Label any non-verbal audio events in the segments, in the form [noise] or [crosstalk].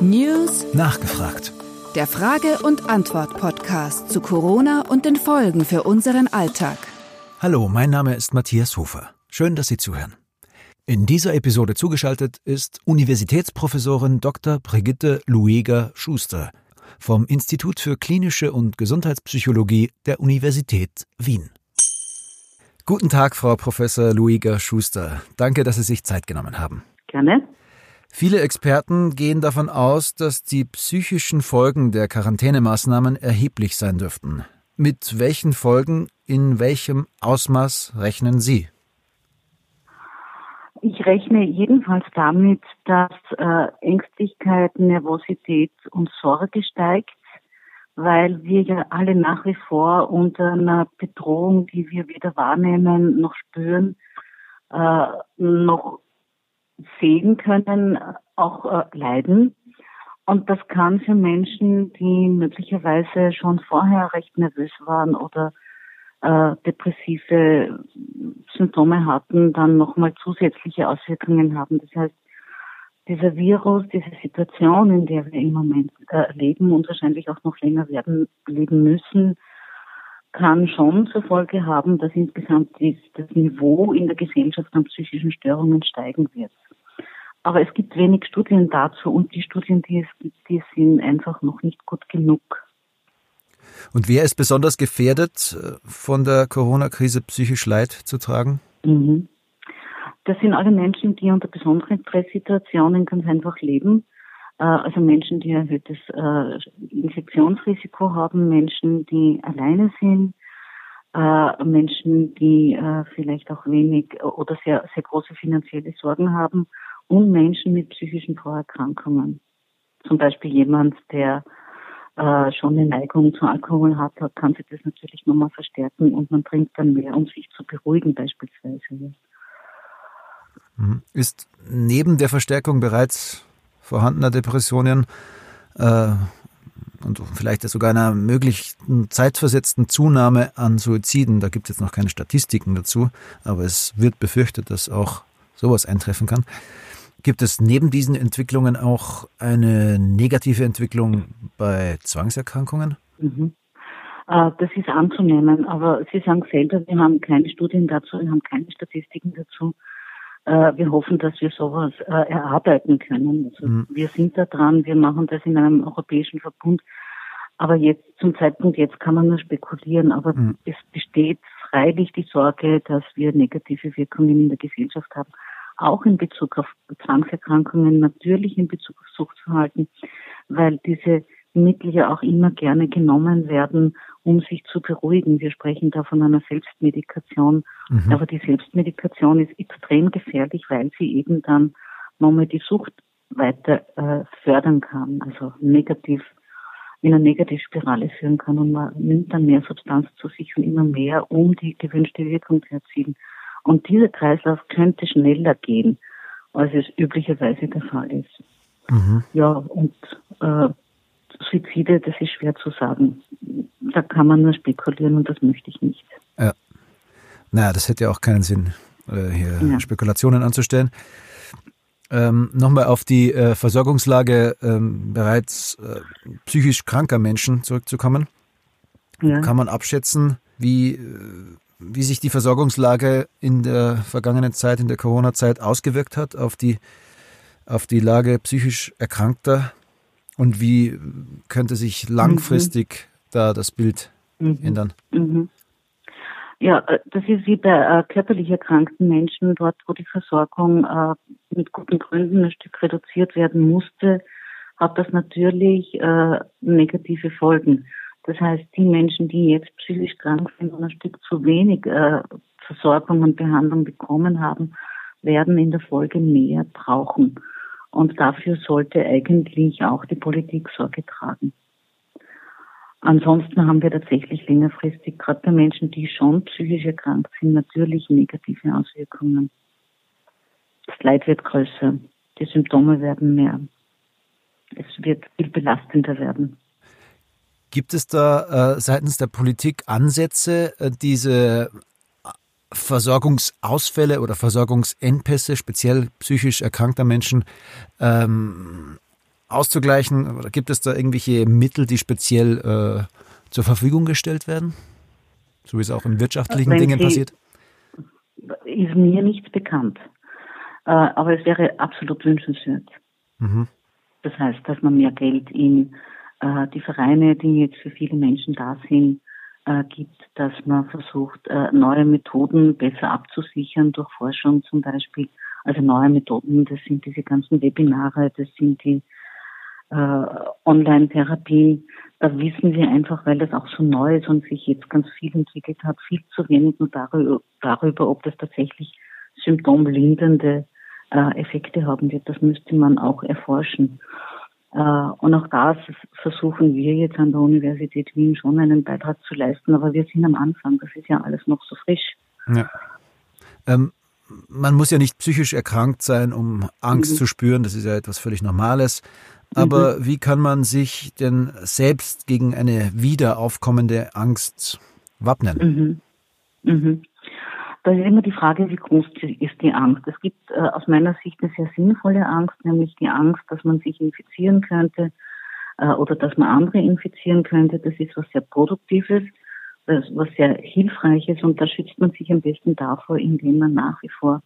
News Nachgefragt. Der Frage- und Antwort-Podcast zu Corona und den Folgen für unseren Alltag. Hallo, mein Name ist Matthias Hofer. Schön, dass Sie zuhören. In dieser Episode zugeschaltet ist Universitätsprofessorin Dr. Brigitte Lueger-Schuster vom Institut für klinische und Gesundheitspsychologie der Universität Wien. Guten Tag, Frau Professor Lueger-Schuster. Danke, dass Sie sich Zeit genommen haben. Gerne. Viele Experten gehen davon aus, dass die psychischen Folgen der Quarantänemaßnahmen erheblich sein dürften. Mit welchen Folgen, in welchem Ausmaß rechnen Sie? Ich rechne jedenfalls damit, dass äh, Ängstlichkeit, Nervosität und Sorge steigt, weil wir ja alle nach wie vor unter einer Bedrohung, die wir weder wahrnehmen noch spüren, äh, noch sehen können, auch äh, leiden. Und das kann für Menschen, die möglicherweise schon vorher recht nervös waren oder äh, depressive Symptome hatten, dann nochmal zusätzliche Auswirkungen haben. Das heißt, dieser Virus, diese Situation, in der wir im Moment äh, leben und wahrscheinlich auch noch länger werden leben müssen, kann schon zur Folge haben, dass insgesamt das Niveau in der Gesellschaft an psychischen Störungen steigen wird. Aber es gibt wenig Studien dazu und die Studien, die es gibt, die sind einfach noch nicht gut genug. Und wer ist besonders gefährdet, äh, von der Corona-Krise psychisch Leid zu tragen? Mhm. Das sind alle Menschen, die unter besonderen Stresssituationen ganz einfach leben. Äh, also Menschen, die erhöhtes äh, Infektionsrisiko haben, Menschen, die alleine sind, Menschen, die vielleicht auch wenig oder sehr, sehr große finanzielle Sorgen haben und Menschen mit psychischen Vorerkrankungen. Zum Beispiel jemand, der äh, schon eine Neigung zu Alkohol hat, kann sich das natürlich nochmal verstärken und man trinkt dann mehr, um sich zu beruhigen beispielsweise. Mhm. Ist neben der Verstärkung bereits vorhandener Depressionen äh, und vielleicht sogar einer möglichen zeitversetzten Zunahme an Suiziden, da gibt es jetzt noch keine Statistiken dazu, aber es wird befürchtet, dass auch sowas eintreffen kann. Gibt es neben diesen Entwicklungen auch eine negative Entwicklung bei Zwangserkrankungen? Mhm. Äh, das ist anzunehmen, aber Sie sagen selber, wir haben keine Studien dazu, wir haben keine Statistiken dazu. Äh, wir hoffen, dass wir sowas äh, erarbeiten können. Also mhm. Wir sind da dran, wir machen das in einem europäischen Verbund. Aber jetzt, zum Zeitpunkt jetzt kann man nur spekulieren, aber mhm. es besteht freilich die Sorge, dass wir negative Wirkungen in der Gesellschaft haben auch in Bezug auf Zwangserkrankungen, natürlich in Bezug auf Suchtverhalten, weil diese Mittel ja auch immer gerne genommen werden, um sich zu beruhigen. Wir sprechen da von einer Selbstmedikation, mhm. aber die Selbstmedikation ist extrem gefährlich, weil sie eben dann nochmal die Sucht weiter äh, fördern kann, also negativ in eine Negativspirale führen kann und man nimmt dann mehr Substanz zu sich und immer mehr, um die gewünschte Wirkung zu erzielen. Und dieser Kreislauf könnte schneller gehen, als es üblicherweise der Fall ist. Mhm. Ja, und äh, Suizide, das ist schwer zu sagen. Da kann man nur spekulieren und das möchte ich nicht. Ja. Naja, das hätte ja auch keinen Sinn, äh, hier ja. Spekulationen anzustellen. Ähm, Nochmal auf die äh, Versorgungslage ähm, bereits äh, psychisch kranker Menschen zurückzukommen. Ja. Kann man abschätzen, wie äh, wie sich die Versorgungslage in der vergangenen Zeit, in der Corona-Zeit ausgewirkt hat auf die, auf die Lage psychisch Erkrankter und wie könnte sich langfristig mhm. da das Bild mhm. ändern? Mhm. Ja, äh, das ist wie bei äh, körperlich erkrankten Menschen, dort wo die Versorgung äh, mit guten Gründen ein Stück reduziert werden musste, hat das natürlich äh, negative Folgen. Das heißt, die Menschen, die jetzt psychisch krank sind und ein Stück zu wenig äh, Versorgung und Behandlung bekommen haben, werden in der Folge mehr brauchen. Und dafür sollte eigentlich auch die Politik Sorge tragen. Ansonsten haben wir tatsächlich längerfristig, gerade bei Menschen, die schon psychisch erkrankt sind, natürlich negative Auswirkungen. Das Leid wird größer, die Symptome werden mehr. Es wird viel belastender werden. Gibt es da äh, seitens der Politik Ansätze, äh, diese Versorgungsausfälle oder Versorgungsengpässe, speziell psychisch erkrankter Menschen, ähm, auszugleichen? Oder gibt es da irgendwelche Mittel, die speziell äh, zur Verfügung gestellt werden? So wie es auch in wirtschaftlichen Wenn Dingen Sie, passiert? Ist mir nichts bekannt. Äh, aber es wäre absolut wünschenswert. Mhm. Das heißt, dass man mehr Geld in äh, die Vereine, die jetzt für viele Menschen da sind, äh, gibt, dass man versucht, äh, neue Methoden besser abzusichern durch Forschung zum Beispiel. Also neue Methoden, das sind diese ganzen Webinare, das sind die äh, Online-Therapie. Da wissen wir einfach, weil das auch so neu ist und sich jetzt ganz viel entwickelt hat, viel zu wenig nur darüber, darüber ob das tatsächlich symptomlindernde äh, Effekte haben wird. Das müsste man auch erforschen. Äh, und auch da versuchen wir jetzt an der Universität Wien schon einen Beitrag zu leisten, aber wir sind am Anfang. Das ist ja alles noch so frisch. Ja. Ähm, man muss ja nicht psychisch erkrankt sein, um Angst mhm. zu spüren. Das ist ja etwas völlig Normales. Aber mhm. wie kann man sich denn selbst gegen eine wieder aufkommende Angst wappnen? Mhm. Da ist immer die Frage, wie groß ist die Angst. Es gibt äh, aus meiner Sicht eine sehr sinnvolle Angst, nämlich die Angst, dass man sich infizieren könnte äh, oder dass man andere infizieren könnte. Das ist was sehr Produktives, das, was sehr Hilfreiches und da schützt man sich am besten davor, indem man nach wie vor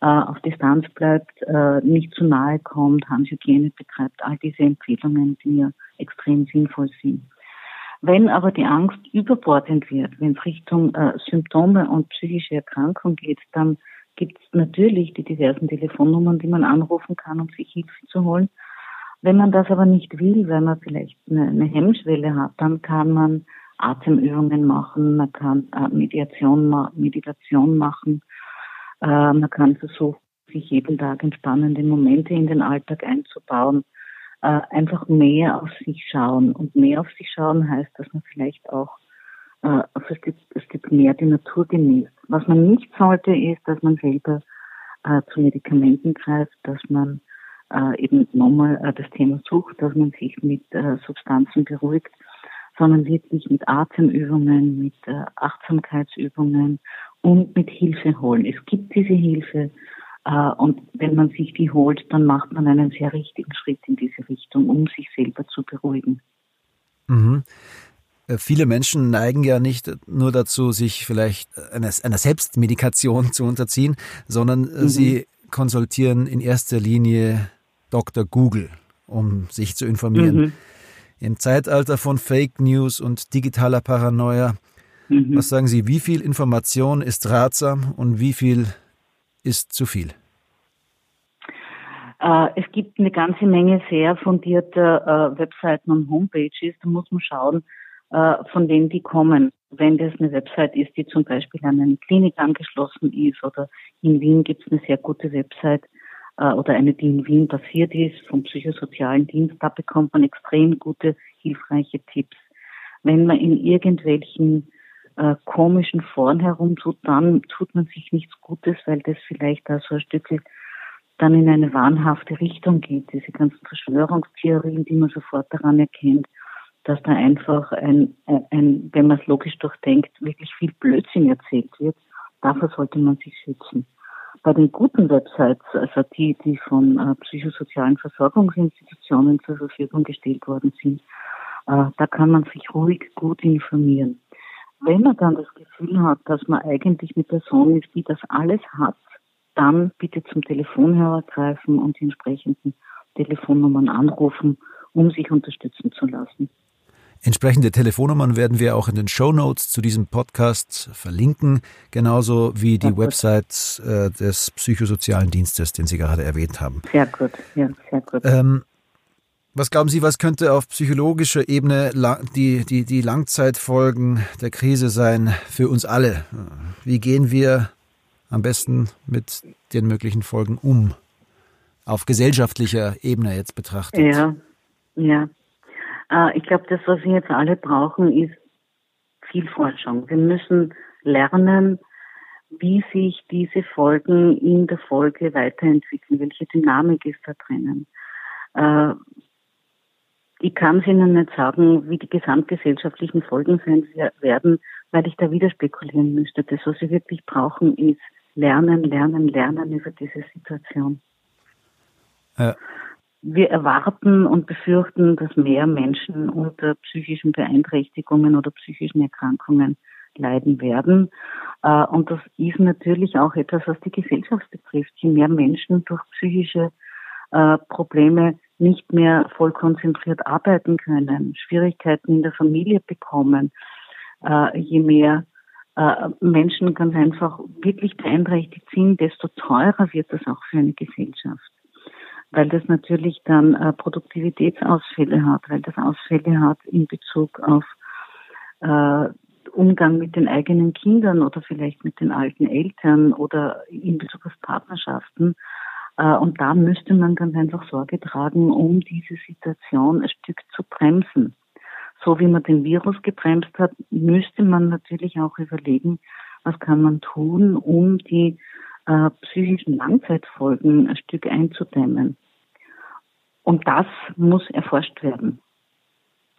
äh, auf Distanz bleibt, äh, nicht zu nahe kommt, Handhygiene betreibt, all diese Empfehlungen, die ja extrem sinnvoll sind. Wenn aber die Angst überbordend wird, wenn es Richtung äh, Symptome und psychische Erkrankung geht, dann gibt es natürlich die diversen Telefonnummern, die man anrufen kann, um sich Hilfe zu holen. Wenn man das aber nicht will, weil man vielleicht eine, eine Hemmschwelle hat, dann kann man Atemübungen machen, man kann äh, Mediation, Meditation machen, äh, man kann versuchen, sich jeden Tag entspannende Momente in den Alltag einzubauen äh, einfach mehr auf sich schauen. Und mehr auf sich schauen heißt, dass man vielleicht auch äh, ein Stück, ein Stück mehr die Natur genießt. Was man nicht sollte, ist, dass man selber äh, zu Medikamenten greift, dass man äh, eben nochmal äh, das Thema sucht, dass man sich mit äh, Substanzen beruhigt, sondern wirklich mit Atemübungen, mit äh, Achtsamkeitsübungen und mit Hilfe holen. Es gibt diese Hilfe und wenn man sich die holt, dann macht man einen sehr richtigen Schritt in diese Richtung, um sich selber zu beruhigen. Mhm. Äh, viele Menschen neigen ja nicht nur dazu, sich vielleicht einer, einer Selbstmedikation [laughs] zu unterziehen, sondern äh, mhm. sie konsultieren in erster Linie Dr. Google, um sich zu informieren. Mhm. Im Zeitalter von Fake News und digitaler Paranoia, mhm. was sagen Sie, wie viel Information ist ratsam und wie viel ist zu viel? Äh, es gibt eine ganze Menge sehr fundierter äh, Webseiten und Homepages. Da muss man schauen, äh, von wem die kommen. Wenn das eine Website ist, die zum Beispiel an eine Klinik angeschlossen ist oder in Wien gibt es eine sehr gute Website oder eine, die in Wien basiert ist vom psychosozialen Dienst, da bekommt man extrem gute, hilfreiche Tipps. Wenn man in irgendwelchen äh, komischen Foren herumtut, dann tut man sich nichts Gutes, weil das vielleicht da so ein Stückchen dann in eine wahnhafte Richtung geht. Diese ganzen Verschwörungstheorien, die man sofort daran erkennt, dass da einfach ein, ein, ein wenn man es logisch durchdenkt, wirklich viel Blödsinn erzählt wird. Davor sollte man sich schützen. Bei den guten Websites, also die, die von äh, psychosozialen Versorgungsinstitutionen zur Verfügung gestellt worden sind, äh, da kann man sich ruhig gut informieren. Wenn man dann das Gefühl hat, dass man eigentlich eine Person ist, die das alles hat, dann bitte zum Telefonhörer greifen und die entsprechenden Telefonnummern anrufen, um sich unterstützen zu lassen. Entsprechende Telefonnummern werden wir auch in den Show Notes zu diesem Podcast verlinken, genauso wie die Website äh, des psychosozialen Dienstes, den Sie gerade erwähnt haben. Sehr gut, ja, sehr gut. Ähm, was glauben Sie, was könnte auf psychologischer Ebene die, die, die Langzeitfolgen der Krise sein für uns alle? Wie gehen wir am besten mit den möglichen Folgen um? Auf gesellschaftlicher Ebene jetzt betrachtet. Ja, ja. Äh, ich glaube, das, was wir jetzt alle brauchen, ist viel Forschung. Wir müssen lernen, wie sich diese Folgen in der Folge weiterentwickeln. Welche Dynamik ist da drinnen? Äh, ich kann es Ihnen nicht sagen, wie die gesamtgesellschaftlichen Folgen sein werden. weil ich da wieder spekulieren müsste. Das, was sie wirklich brauchen, ist lernen, lernen, lernen über diese Situation. Ja. Wir erwarten und befürchten, dass mehr Menschen unter psychischen Beeinträchtigungen oder psychischen Erkrankungen leiden werden. Äh, und das ist natürlich auch etwas, was die Gesellschaft betrifft. Je mehr Menschen durch psychische äh, Probleme nicht mehr voll konzentriert arbeiten können, Schwierigkeiten in der Familie bekommen, äh, je mehr Menschen ganz einfach wirklich beeinträchtigt sind, desto teurer wird das auch für eine Gesellschaft. Weil das natürlich dann Produktivitätsausfälle hat, weil das Ausfälle hat in Bezug auf Umgang mit den eigenen Kindern oder vielleicht mit den alten Eltern oder in Bezug auf Partnerschaften. Äh, und da müsste man ganz einfach Sorge tragen, um diese Situation ein Stück zu bremsen. So wie man den Virus gebremst hat, müsste man natürlich auch überlegen, was kann man tun, um die äh, psychischen Langzeitfolgen ein Stück einzudämmen. Und das muss erforscht werden.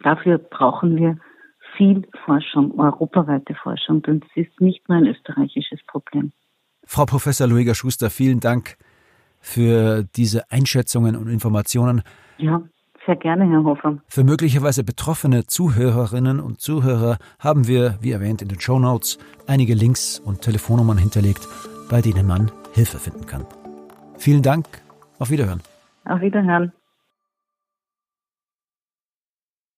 Dafür brauchen wir viel Forschung, europaweite Forschung, denn es ist nicht nur ein österreichisches Problem. Frau Professor Luiga Schuster, vielen Dank für diese Einschätzungen und Informationen. Ja, sehr gerne, Herr Hofer. Für möglicherweise betroffene Zuhörerinnen und Zuhörer haben wir, wie erwähnt in den Show Notes, einige Links und Telefonnummern hinterlegt, bei denen man Hilfe finden kann. Vielen Dank. Auf Wiederhören. Auf Wiederhören.